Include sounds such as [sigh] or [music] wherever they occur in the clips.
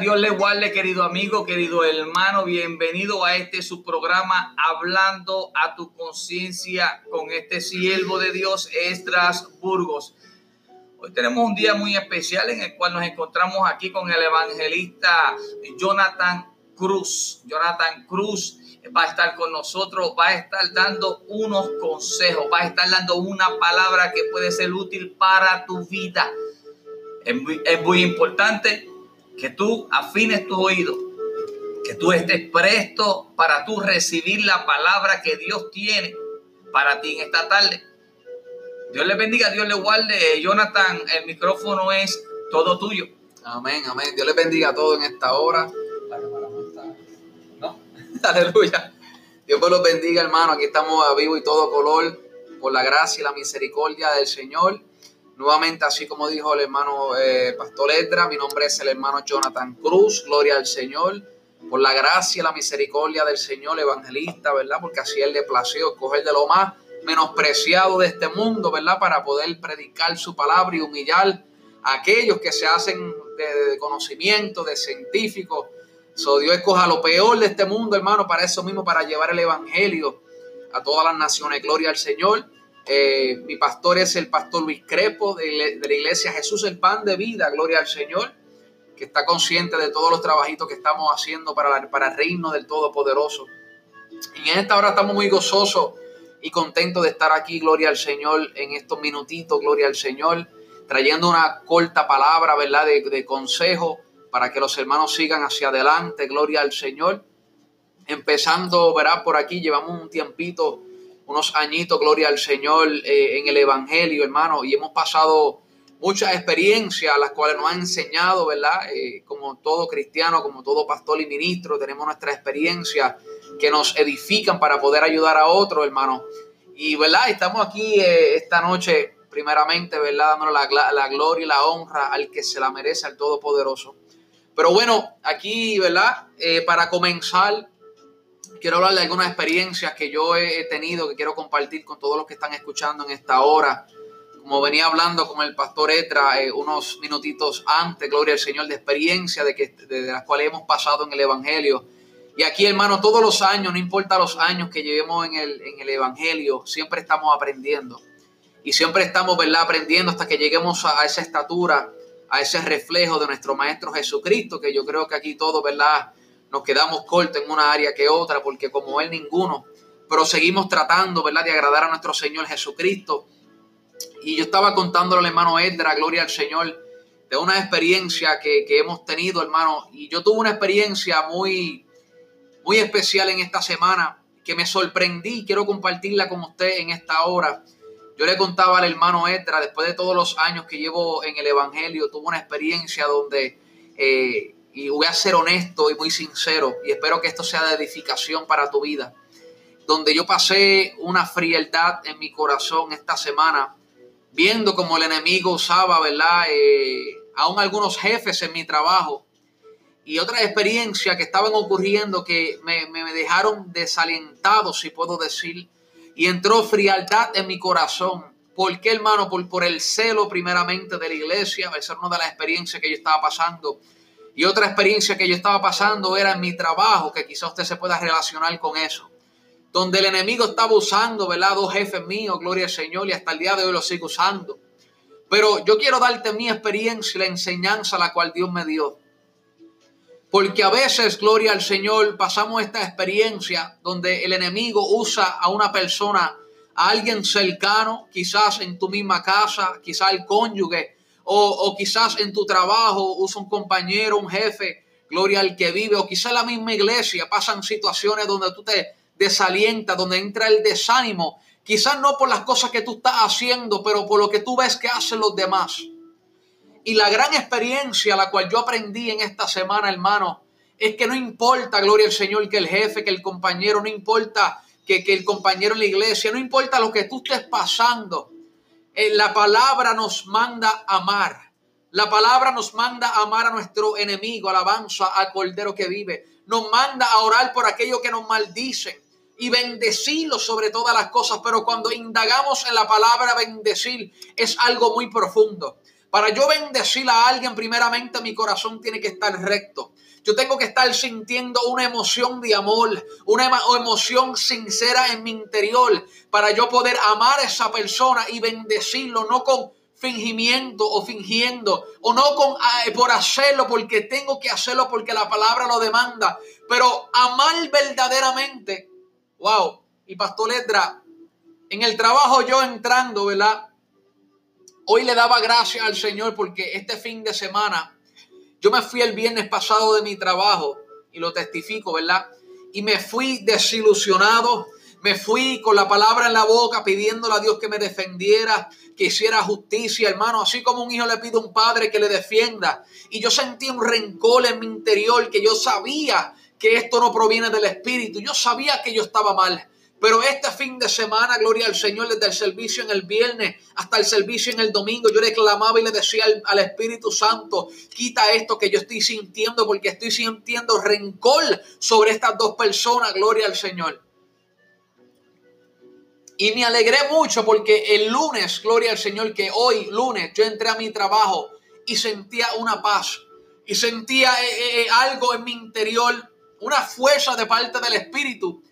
Dios le guarde, querido amigo, querido hermano. Bienvenido a este su programa Hablando a tu conciencia con este siervo de Dios, Estras Burgos. Hoy tenemos un día muy especial en el cual nos encontramos aquí con el evangelista Jonathan Cruz. Jonathan Cruz va a estar con nosotros, va a estar dando unos consejos, va a estar dando una palabra que puede ser útil para tu vida. Es muy importante que tú afines tu oído, que tú estés presto para tú recibir la palabra que Dios tiene para ti en esta tarde. Dios le bendiga, Dios le guarde. Jonathan, el micrófono es todo tuyo. Amén, amén. Dios le bendiga a todos en esta hora. ¿No? [laughs] Aleluya. Dios los bendiga, hermano. Aquí estamos a vivo y todo color por la gracia y la misericordia del Señor. Nuevamente, así como dijo el hermano eh, Pastor Edra, mi nombre es el hermano Jonathan Cruz, gloria al Señor, por la gracia y la misericordia del Señor evangelista, ¿verdad? Porque así Él le plació escoger de lo más menospreciado de este mundo, ¿verdad? Para poder predicar su palabra y humillar a aquellos que se hacen de, conocimiento, de científicos. So, Dios escoja lo peor de este mundo, hermano, para eso mismo, para llevar el evangelio a todas las naciones. Gloria al Señor. Eh, mi pastor es el pastor Luis Crepo de, la iglesia Jesús el Pan de Vida, gloria al Señor, que está consciente de todos los trabajitos que estamos haciendo para, para el reino del Todopoderoso. Y en esta hora estamos muy gozosos y contentos de estar aquí, gloria al Señor, en estos minutitos, gloria al Señor, trayendo una corta palabra, ¿verdad?, de, de consejo para que los hermanos sigan hacia adelante, gloria al Señor. Empezando, verá, por aquí llevamos un tiempito unos añitos, gloria al Señor, eh, en el Evangelio, hermano, y hemos pasado muchas experiencias, las cuales nos han enseñado, ¿verdad? Eh, como todo cristiano, como todo pastor y ministro, tenemos nuestra experiencia que nos edifican para poder ayudar a otros, hermano. Y, ¿verdad? Estamos aquí eh, esta noche, primeramente, ¿verdad? Dándole la, la, gloria y la honra al que se la merece, al Todopoderoso. Pero bueno, aquí, ¿verdad? para comenzar, quiero hablar de algunas experiencias que yo he tenido, que quiero compartir con todos los que están escuchando en esta hora. Como venía hablando con el pastor Etra eh, unos minutitos antes, gloria al Señor, de experiencia de, que, de, las cuales hemos pasado en el Evangelio. Y aquí, hermano, todos los años, no importa los años que llevemos en el, en el Evangelio, siempre estamos aprendiendo. Y siempre estamos, ¿verdad?, aprendiendo hasta que lleguemos a, a esa estatura, a ese reflejo de nuestro Maestro Jesucristo, que yo creo que aquí todos, ¿verdad?, nos quedamos cortos en una área que otra, porque como Él ninguno, pero seguimos tratando, ¿verdad?, de agradar a nuestro Señor Jesucristo. Y yo estaba contándole al hermano Edra, gloria al Señor, de una experiencia que, que, hemos tenido, hermano. Y yo tuve una experiencia muy, muy especial en esta semana que me sorprendí. Quiero compartirla con usted en esta hora. Yo le contaba al hermano Edra, después de todos los años que llevo en el Evangelio, tuve una experiencia donde eh, y voy a ser honesto y muy sincero y espero que esto sea de edificación para tu vida. Donde yo pasé una frialdad en mi corazón esta semana, viendo como el enemigo usaba, ¿verdad? Eh, aún algunos jefes en mi trabajo y otras experiencias que estaban ocurriendo que me, dejaron desalentado, si puedo decir, y entró frialdad en mi corazón. ¿Por qué, hermano? Por, por el celo primeramente de la iglesia, esa es una de las experiencias que yo estaba pasando y otra experiencia que yo estaba pasando era en mi trabajo, que quizá usted se pueda relacionar con eso. Donde el enemigo estaba usando, ¿verdad? Dos jefes míos, gloria al Señor, y hasta el día de hoy lo sigo usando. Pero yo quiero darte mi experiencia y la enseñanza la cual Dios me dio. Porque a veces, gloria al Señor, pasamos esta experiencia donde el enemigo usa a una persona, a alguien cercano, quizás en tu misma casa, quizás el cónyuge, o, quizás en tu trabajo usa un compañero, un jefe, gloria al que vive, o quizás en la misma iglesia pasan situaciones donde tú te desalientas, donde entra el desánimo, quizás no por las cosas que tú estás haciendo, pero por lo que tú ves que hacen los demás. Y la gran experiencia, la cual yo aprendí en esta semana, hermano, es que no importa, gloria al Señor, que el jefe, que el compañero, no importa que, que el compañero en la iglesia, no importa lo que tú estés pasando, la palabra nos manda amar. La palabra nos manda amar a nuestro enemigo, alabanza al Cordero que vive. Nos manda a orar por aquellos que nos maldicen y bendecirlo sobre todas las cosas. Pero cuando indagamos en la palabra bendecir es algo muy profundo. Para yo bendecir a alguien, primeramente mi corazón tiene que estar recto. Yo tengo que estar sintiendo una emoción de amor, una emoción sincera en mi interior para yo poder amar a esa persona y bendecirlo, no con fingimiento o fingiendo, o no con por hacerlo porque tengo que hacerlo porque la palabra lo demanda, pero amar verdaderamente. Wow. Y Pastor Ledra, en el trabajo yo entrando, ¿verdad? Hoy le daba gracias al Señor porque este fin de semana yo me fui el viernes pasado de mi trabajo y lo testifico, ¿verdad? Y me fui desilusionado, me fui con la palabra en la boca pidiéndole a Dios que me defendiera, que hiciera justicia, hermano, así como un hijo le pide a un padre que le defienda. Y yo sentí un rencor en mi interior que yo sabía que esto no proviene del Espíritu, yo sabía que yo estaba mal. Pero este fin de semana, gloria al Señor, desde el servicio en el viernes hasta el servicio en el domingo, yo le clamaba y le decía al, Espíritu Santo, quita esto que yo estoy sintiendo porque estoy sintiendo rencor sobre estas dos personas, gloria al Señor. Y me alegré mucho porque el lunes, gloria al Señor, que hoy, lunes, yo entré a mi trabajo y sentía una paz y sentía eh, eh, eh, algo en mi interior, una fuerza de parte del Espíritu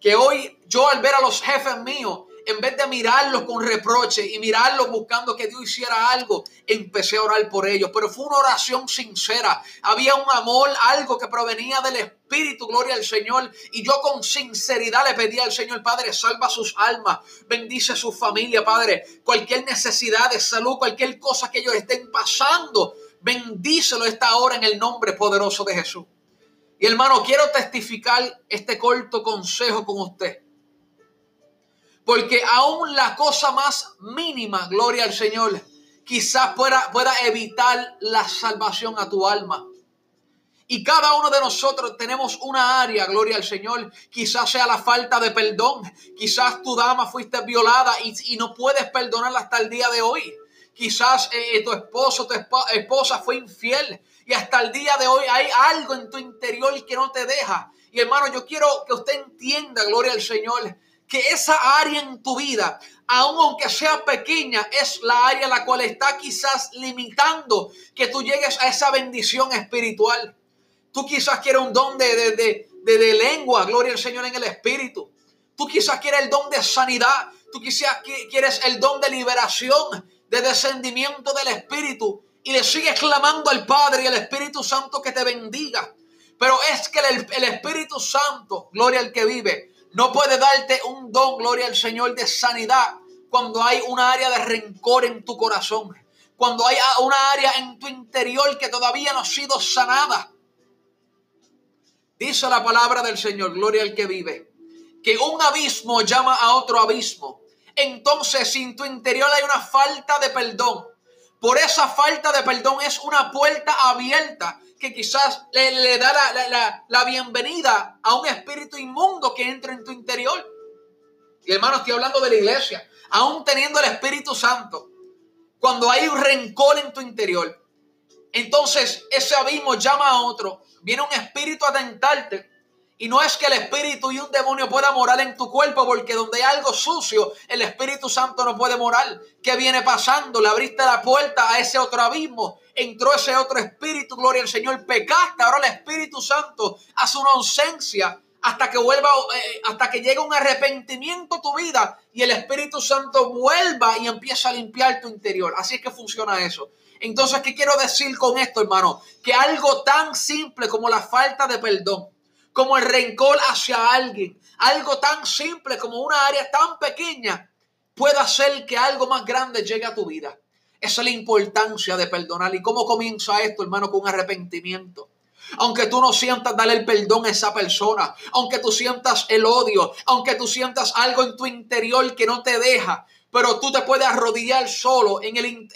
que hoy yo al ver a los jefes míos, en vez de mirarlos con reproche y mirarlos buscando que Dios hiciera algo, empecé a orar por ellos. Pero fue una oración sincera. Había un amor, algo que provenía del Espíritu, gloria al Señor. Y yo con sinceridad le pedí al Señor, Padre, salva sus almas, bendice su familia, Padre. Cualquier necesidad de salud, cualquier cosa que ellos estén pasando, bendícelo esta hora en el nombre poderoso de Jesús. Y hermano, quiero testificar este corto consejo con usted. Porque aún la cosa más mínima, gloria al Señor, quizás pueda, pueda evitar la salvación a tu alma. Y cada uno de nosotros tenemos una área, gloria al Señor. Quizás sea la falta de perdón. Quizás tu dama fuiste violada y, no puedes perdonarla hasta el día de hoy. Quizás eh, tu esposo, tu esposa fue infiel y hasta el día de hoy hay algo en tu interior que no te deja. Y hermano, yo quiero que usted entienda, gloria al Señor, que esa área en tu vida, aun aunque sea pequeña, es la área la cual está quizás limitando que tú llegues a esa bendición espiritual. Tú quizás quieres un don de, de, de, lengua, gloria al Señor en el Espíritu. Tú quizás quieres el don de sanidad. Tú quizás quieres el don de liberación, de descendimiento del Espíritu y le sigues clamando al Padre y al Espíritu Santo que te bendiga. Pero es que el, Espíritu Santo, gloria al que vive, no puede darte un don, gloria al Señor, de sanidad cuando hay una área de rencor en tu corazón. Cuando hay una área en tu interior que todavía no ha sido sanada. Dice la palabra del Señor, gloria al que vive, que un abismo llama a otro abismo. Entonces, si en tu interior hay una falta de perdón, por esa falta de perdón es una puerta abierta que quizás le, da la, bienvenida a un espíritu inmundo que entra en tu interior. Y hermano, estoy hablando de la iglesia. Aún teniendo el Espíritu Santo, cuando hay un rencor en tu interior, entonces ese abismo llama a otro. Viene un espíritu a tentarte y no es que el espíritu y un demonio pueda morar en tu cuerpo, porque donde hay algo sucio, el Espíritu Santo no puede morar. ¿Qué viene pasando? Le abriste la puerta a ese otro abismo, entró ese otro espíritu, gloria al Señor, pecaste. Ahora el Espíritu Santo hace una ausencia hasta que vuelva, eh, hasta que llegue un arrepentimiento a tu vida y el Espíritu Santo vuelva y empieza a limpiar tu interior. Así es que funciona eso. Entonces, ¿qué quiero decir con esto, hermano? Que algo tan simple como la falta de perdón como el rencor hacia alguien. Algo tan simple como una área tan pequeña puede hacer que algo más grande llegue a tu vida. Esa es la importancia de perdonar. ¿Y cómo comienza esto, hermano? Con arrepentimiento. Aunque tú no sientas darle el perdón a esa persona, aunque tú sientas el odio, aunque tú sientas algo en tu interior que no te deja, pero tú te puedes arrodillar solo en, el, eh,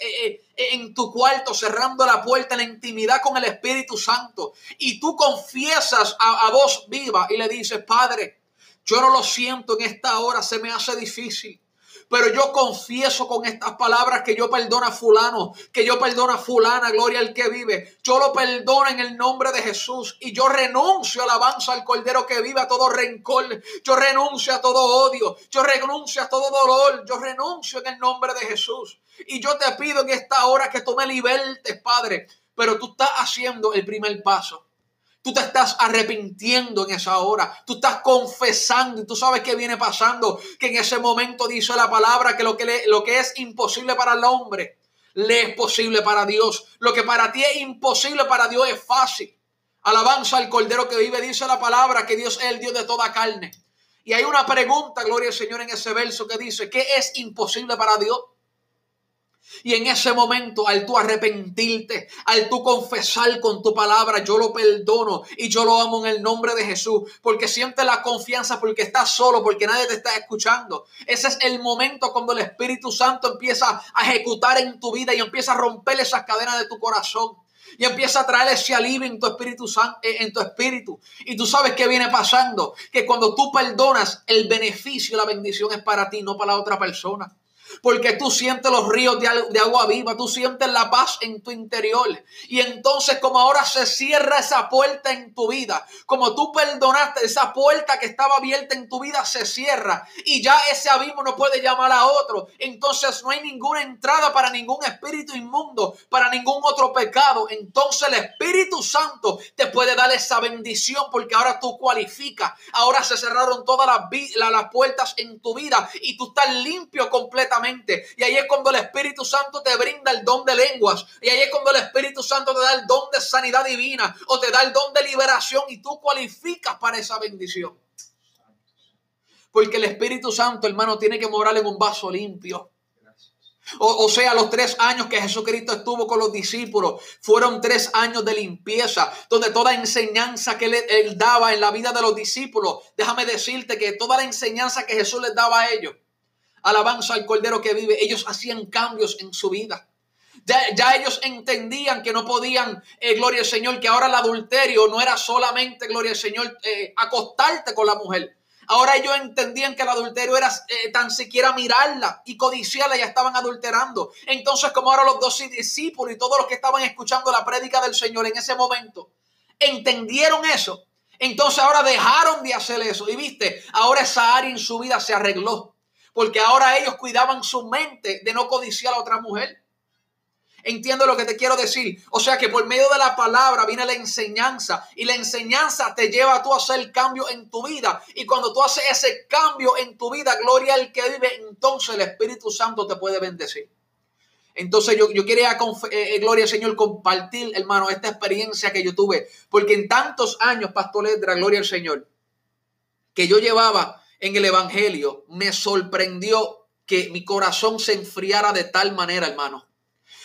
eh, en tu cuarto, cerrando la puerta en la intimidad con el Espíritu Santo. Y tú confiesas a, a voz viva y le dices, Padre, yo no lo siento en esta hora, se me hace difícil. Pero yo confieso con estas palabras que yo perdono a fulano, que yo perdono a fulana, gloria al que vive. Yo lo perdono en el nombre de Jesús y yo renuncio alabanza al Cordero que vive a todo rencor. Yo renuncio a todo odio, yo renuncio a todo dolor, yo renuncio en el nombre de Jesús. Y yo te pido en esta hora que tú me libertes, Padre, pero tú estás haciendo el primer paso. Tú te estás arrepintiendo en esa hora. Tú estás confesando y tú sabes qué viene pasando. Que en ese momento dice la palabra que lo que, lo que es imposible para el hombre, le es posible para Dios. Lo que para ti es imposible para Dios es fácil. Alabanza al Cordero que vive, dice la palabra que Dios es el Dios de toda carne. Y hay una pregunta, gloria al Señor, en ese verso que dice, ¿qué es imposible para Dios? Y en ese momento, al tú arrepentirte, al tú confesar con tu palabra, yo lo perdono y yo lo amo en el nombre de Jesús, porque sientes la confianza, porque estás solo, porque nadie te está escuchando. Ese es el momento cuando el Espíritu Santo empieza a ejecutar en tu vida y empieza a romper esas cadenas de tu corazón. Y empieza a traer ese alivio en tu espíritu eh, en tu espíritu. Y tú sabes qué viene pasando, que cuando tú perdonas, el beneficio, la bendición es para ti, no para la otra persona porque tú sientes los ríos de, agua viva, tú sientes la paz en tu interior. Y entonces como ahora se cierra esa puerta en tu vida, como tú perdonaste, esa puerta que estaba abierta en tu vida se cierra y ya ese abismo no puede llamar a otro. Entonces no hay ninguna entrada para ningún espíritu inmundo, para ningún otro pecado. Entonces el Espíritu Santo te puede dar esa bendición porque ahora tú cualificas. Ahora se cerraron todas las, las puertas en tu vida y tú estás limpio completamente y ahí es cuando el Espíritu Santo te brinda el don de lenguas. Y ahí es cuando el Espíritu Santo te da el don de sanidad divina o te da el don de liberación y tú cualificas para esa bendición. Porque el Espíritu Santo, hermano, tiene que morar en un vaso limpio. O, sea, los tres años que Jesucristo estuvo con los discípulos fueron tres años de limpieza, donde toda enseñanza que él, él, daba en la vida de los discípulos, déjame decirte que toda la enseñanza que Jesús les daba a ellos, alabanza al Cordero que vive, ellos hacían cambios en su vida. Ya, ellos entendían que no podían, eh, gloria al Señor, que ahora el adulterio no era solamente, gloria al Señor, eh, acostarte con la mujer. Ahora ellos entendían que el adulterio era eh, tan siquiera mirarla y codiciarla, ya estaban adulterando. Entonces, como ahora los dos discípulos y todos los que estaban escuchando la prédica del Señor en ese momento, entendieron eso. Entonces ahora dejaron de hacer eso. Y viste, ahora esa área en su vida se arregló porque ahora ellos cuidaban su mente de no codiciar a otra mujer. Entiendo lo que te quiero decir. O sea que por medio de la palabra viene la enseñanza y la enseñanza te lleva a tú a hacer cambio en tu vida. Y cuando tú haces ese cambio en tu vida, gloria al que vive, entonces el Espíritu Santo te puede bendecir. Entonces yo, yo quería, eh, eh, gloria al Señor, compartir, hermano, esta experiencia que yo tuve. Porque en tantos años, Pastor Ledra, gloria al Señor, que yo llevaba en el Evangelio, me sorprendió que mi corazón se enfriara de tal manera, hermano.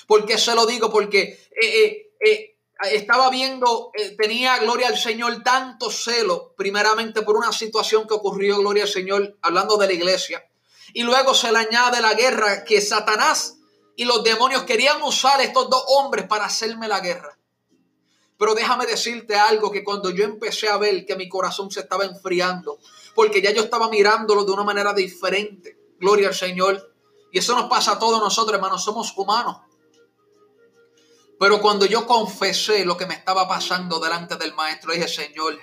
¿Por qué se lo digo? Porque eh, eh, eh, estaba viendo, tenía, gloria al Señor, tanto celo, primeramente por una situación que ocurrió, gloria al Señor, hablando de la iglesia. Y luego se le añade la guerra que Satanás y los demonios querían usar estos dos hombres para hacerme la guerra. Pero déjame decirte algo, que cuando yo empecé a ver que mi corazón se estaba enfriando, porque ya yo estaba mirándolo de una manera diferente. Gloria al Señor. Y eso nos pasa a todos nosotros, hermanos, somos humanos. Pero cuando yo confesé lo que me estaba pasando delante del maestro, dije, Señor,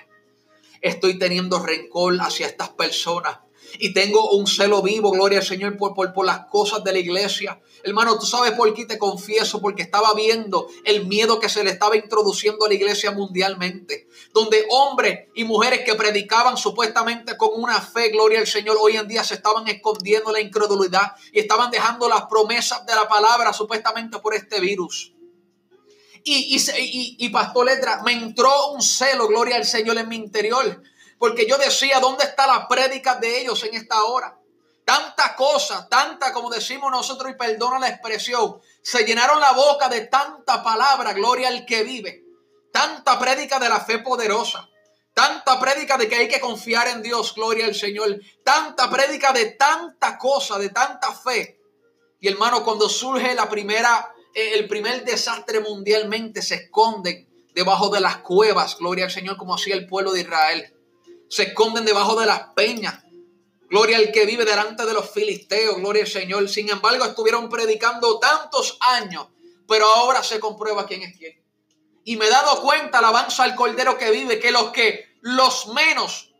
estoy teniendo rencor hacia estas personas y tengo un celo vivo, gloria al Señor, por, por, por, las cosas de la iglesia. Hermano, tú sabes por qué te confieso, porque estaba viendo el miedo que se le estaba introduciendo a la iglesia mundialmente, donde hombres y mujeres que predicaban supuestamente con una fe, gloria al Señor, hoy en día se estaban escondiendo la incredulidad y estaban dejando las promesas de la palabra supuestamente por este virus. Y, y, y, y Pastor Letra, me entró un celo, gloria al Señor, en mi interior porque yo decía, ¿dónde está la prédica de ellos en esta hora? Tanta cosa, tanta como decimos nosotros y perdona la expresión, se llenaron la boca de tanta palabra, gloria al que vive. Tanta prédica de la fe poderosa. Tanta prédica de que hay que confiar en Dios, gloria al Señor. Tanta prédica de tanta cosa, de tanta fe. Y hermano, cuando surge la primera, eh, el primer desastre mundialmente, se esconden debajo de las cuevas, gloria al Señor, como hacía el pueblo de Israel se esconden debajo de las peñas. Gloria al que vive delante de los filisteos, gloria al Señor. Sin embargo, estuvieron predicando tantos años, pero ahora se comprueba quién es quién. Y me he dado cuenta, alabanza al Cordero que vive, que los que, los menos,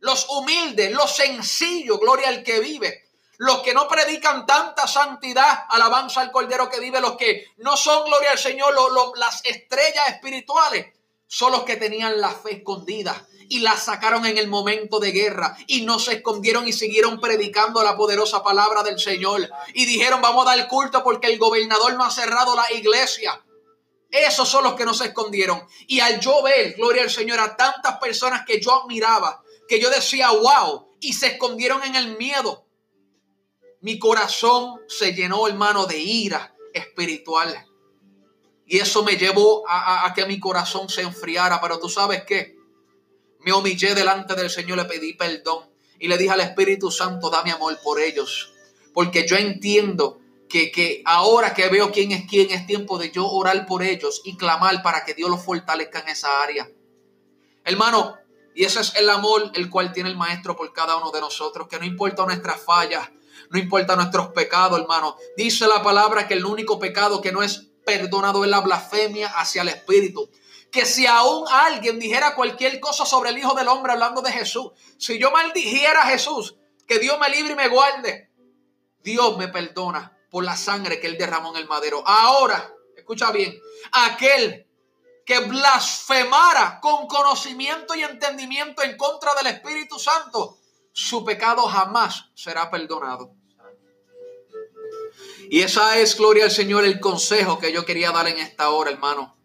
los humildes, los sencillos, gloria al que vive, los que no predican tanta santidad, alabanza al Cordero que vive, los que no son, gloria al Señor, las estrellas espirituales, son los que tenían la fe escondida y la sacaron en el momento de guerra y no se escondieron y siguieron predicando la poderosa palabra del Señor y dijeron vamos a dar culto porque el gobernador no ha cerrado la iglesia. Esos son los que no se escondieron. Y al yo ver, gloria al Señor, a tantas personas que yo admiraba, que yo decía, wow, y se escondieron en el miedo, mi corazón se llenó, hermano, de ira espiritual. Y eso me llevó a, que mi corazón se enfriara. Pero tú sabes qué? Me humillé delante del Señor, le pedí perdón. Y le dije al Espíritu Santo, dame amor por ellos. Porque yo entiendo que, que ahora que veo quién es quién, es tiempo de yo orar por ellos y clamar para que Dios los fortalezca en esa área. Hermano, y ese es el amor el cual tiene el Maestro por cada uno de nosotros, que no importa nuestras fallas, no importa nuestros pecados, hermano. Dice la palabra que el único pecado que no es perdonado es la blasfemia hacia el Espíritu. Que si aún alguien dijera cualquier cosa sobre el Hijo del Hombre hablando de Jesús, si yo maldijera a Jesús, que Dios me libre y me guarde, Dios me perdona por la sangre que Él derramó en el madero. Ahora, escucha bien, aquel que blasfemara con conocimiento y entendimiento en contra del Espíritu Santo, su pecado jamás será perdonado. Y esa es, gloria al Señor, el consejo que yo quería dar en esta hora, hermano.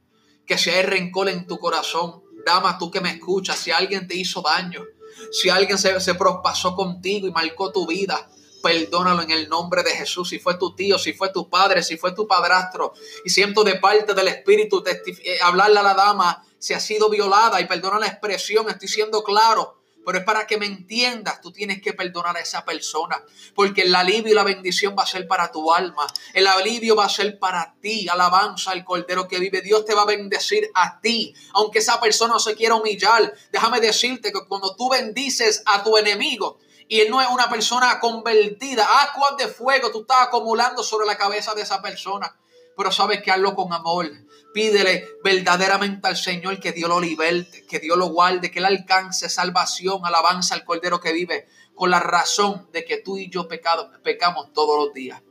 Que si hay rencor en tu corazón, dama, tú que me escuchas, si alguien te hizo daño, si alguien se, se prospasó contigo y marcó tu vida, perdónalo en el nombre de Jesús. Si fue tu tío, si fue tu padre, si fue tu padrastro. Y siento de parte del Espíritu eh, hablarle a la dama si ha sido violada y perdona la expresión, estoy siendo claro pero es para que me entiendas, tú tienes que perdonar a esa persona, porque el alivio y la bendición va a ser para tu alma, el alivio va a ser para ti, alabanza al Cordero que vive, Dios te va a bendecir a ti, aunque esa persona se quiera humillar, déjame decirte que cuando tú bendices a tu enemigo, y él no es una persona convertida, aguas de fuego tú estás acumulando sobre la cabeza de esa persona, pero sabes que hazlo con amor, Pídele verdaderamente al Señor que Dios lo liberte, que Dios lo guarde, que Él alcance salvación, alabanza al Cordero que vive, con la razón de que tú y yo pecado, pecamos todos los días.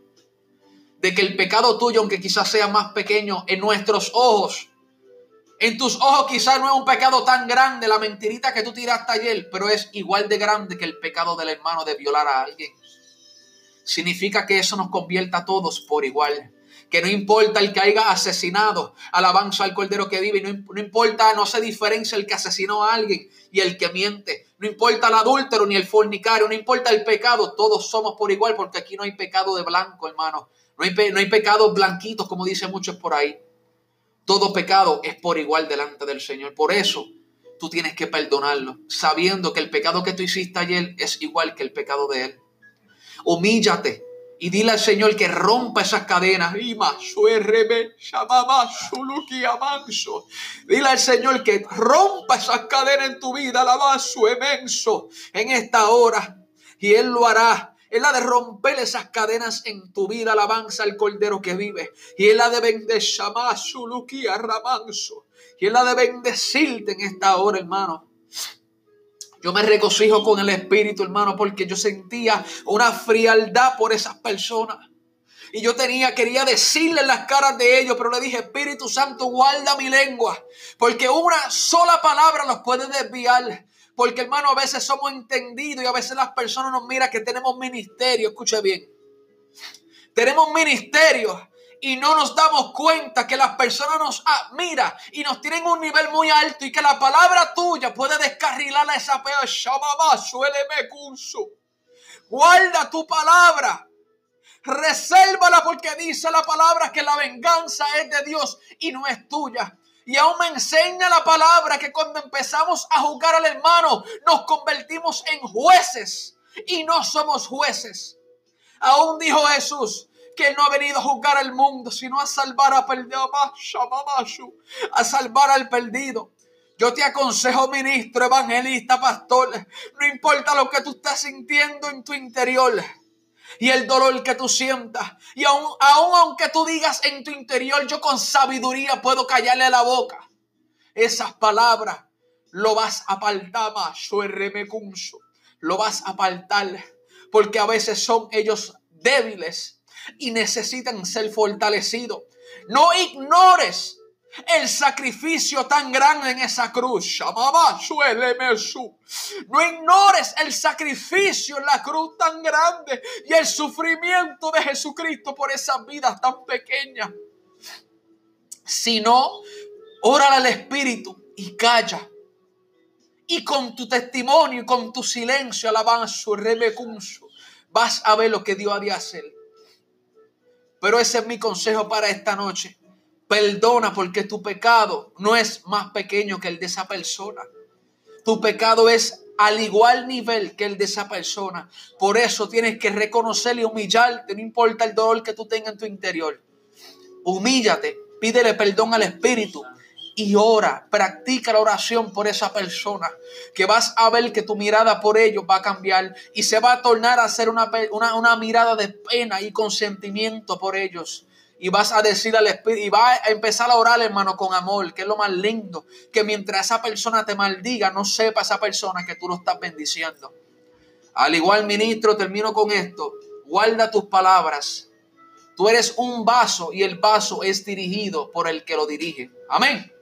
De que el pecado tuyo, aunque quizás sea más pequeño en nuestros ojos, en tus ojos quizás no es un pecado tan grande, la mentirita que tú tiraste ayer, pero es igual de grande que el pecado del hermano de violar a alguien. Significa que eso nos convierta a todos por igual que no importa el que haya asesinado, alabanza al Cordero que vive, no, importa, no se diferencia el que asesinó a alguien y el que miente, no importa el adúltero ni el fornicario, no importa el pecado, todos somos por igual porque aquí no hay pecado de blanco, hermano, no hay, no hay pecados blanquitos como dicen muchos por ahí. Todo pecado es por igual delante del Señor, por eso tú tienes que perdonarlo, sabiendo que el pecado que tú hiciste ayer es igual que el pecado de Él. Humíllate, y dile al Señor que rompa esas cadenas. Dile al Señor que rompa esas cadenas en tu vida. su emenso en esta hora. Y Él lo hará. Él ha de romper esas cadenas en tu vida. Alabanza al Cordero que vive. Y Él ha de bendecir Y Él ha de bendecirte en esta hora, hermano. Yo me regocijo con el Espíritu, hermano, porque yo sentía una frialdad por esas personas. Y yo tenía, quería decirle las caras de ellos, pero le dije, Espíritu Santo, guarda mi lengua, porque una sola palabra los puede desviar. Porque, hermano, a veces somos entendidos y a veces las personas nos miran que tenemos ministerio. Escuche bien. Tenemos ministerio y no nos damos cuenta que las personas nos admiran y nos tienen un nivel muy alto y que la palabra tuya puede descarrilar a esa pea. suéleme curso. Guarda tu palabra. Resérvala porque dice la palabra que la venganza es de Dios y no es tuya. Y aún me enseña la palabra que cuando empezamos a juzgar al hermano nos convertimos en jueces y no somos jueces. Aún dijo Jesús, que no ha venido a juzgar al mundo, sino a salvar a perdido, a salvar al perdido. Yo te aconsejo, ministro, evangelista, pastor, no importa lo que tú estás sintiendo en tu interior y el dolor que tú sientas. Y aún, aún aunque tú digas en tu interior, yo con sabiduría puedo callarle la boca. Esas palabras lo vas a apartar más, lo vas a apartar, porque a veces son ellos débiles y necesitan ser fortalecidos. No ignores el sacrificio tan grande en esa cruz. No ignores el sacrificio en la cruz tan grande y el sufrimiento de Jesucristo por esas vidas tan pequeñas. Si no, ora al Espíritu y calla. Y con tu testimonio y con tu silencio, alabanza, remecunso, vas a ver lo que Dios ha de hacer. Pero ese es mi consejo para esta noche. Perdona porque tu pecado no es más pequeño que el de esa persona. Tu pecado es al igual nivel que el de esa persona. Por eso tienes que reconocer y humillarte, no importa el dolor que tú tengas en tu interior. Humíllate, pídele perdón al Espíritu y ora, practica la oración por esa persona, que vas a ver que tu mirada por ellos va a cambiar y se va a tornar a ser una, una, una mirada de pena y consentimiento por ellos y vas a decir al Espíritu, y vas a empezar a orar, hermano, con amor, que es lo más lindo, que mientras esa persona te maldiga, no sepa esa persona que tú lo estás bendiciendo. Al igual, ministro, termino con esto, guarda tus palabras. Tú eres un vaso y el vaso es dirigido por el que lo dirige. Amén.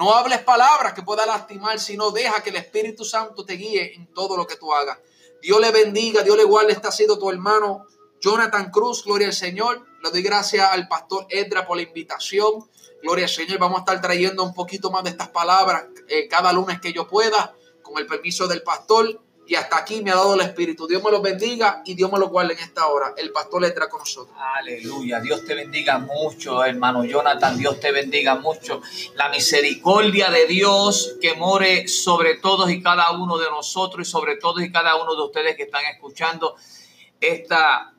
No hables palabras que pueda lastimar, sino deja que el Espíritu Santo te guíe en todo lo que tú hagas. Dios le bendiga, Dios le guarde. Este ha sido tu hermano Jonathan Cruz, gloria al Señor. Le doy gracias al pastor Edra por la invitación. Gloria al Señor. Vamos a estar trayendo un poquito más de estas palabras eh, cada lunes que yo pueda, con el permiso del pastor. Y hasta aquí me ha dado el Espíritu. Dios me los bendiga y Dios me los guarde en esta hora. El pastor Edra con nosotros. Aleluya. Dios te bendiga mucho, hermano Jonathan. Dios te bendiga mucho. La misericordia de Dios que more sobre todos y cada uno de nosotros y sobre todos y cada uno de ustedes que están escuchando esta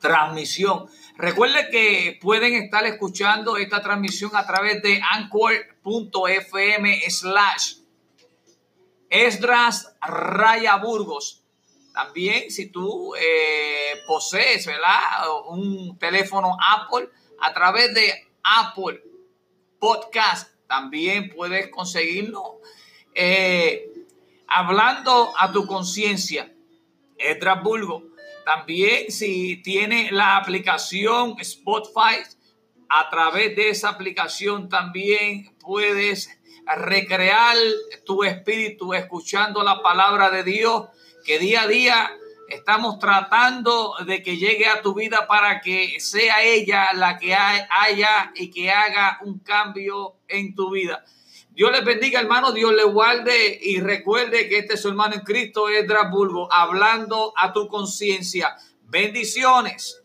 transmisión. Recuerde que pueden estar escuchando esta transmisión a través de anchor.fm slash Esdras Raya Burgos. También si tú eh, posees un teléfono Apple, a través de Apple Podcast, también puedes conseguirlo. Eh, hablando a tu conciencia, Esdras Burgos también si tiene la aplicación Spotify, a través de esa aplicación también puedes recrear tu espíritu escuchando la palabra de Dios que día a día estamos tratando de que llegue a tu vida para que sea ella la que haya y que haga un cambio en tu vida. Dios les bendiga, hermano. Dios le guarde y recuerde que este es su hermano en Cristo, es Bulgo, hablando a tu conciencia. Bendiciones.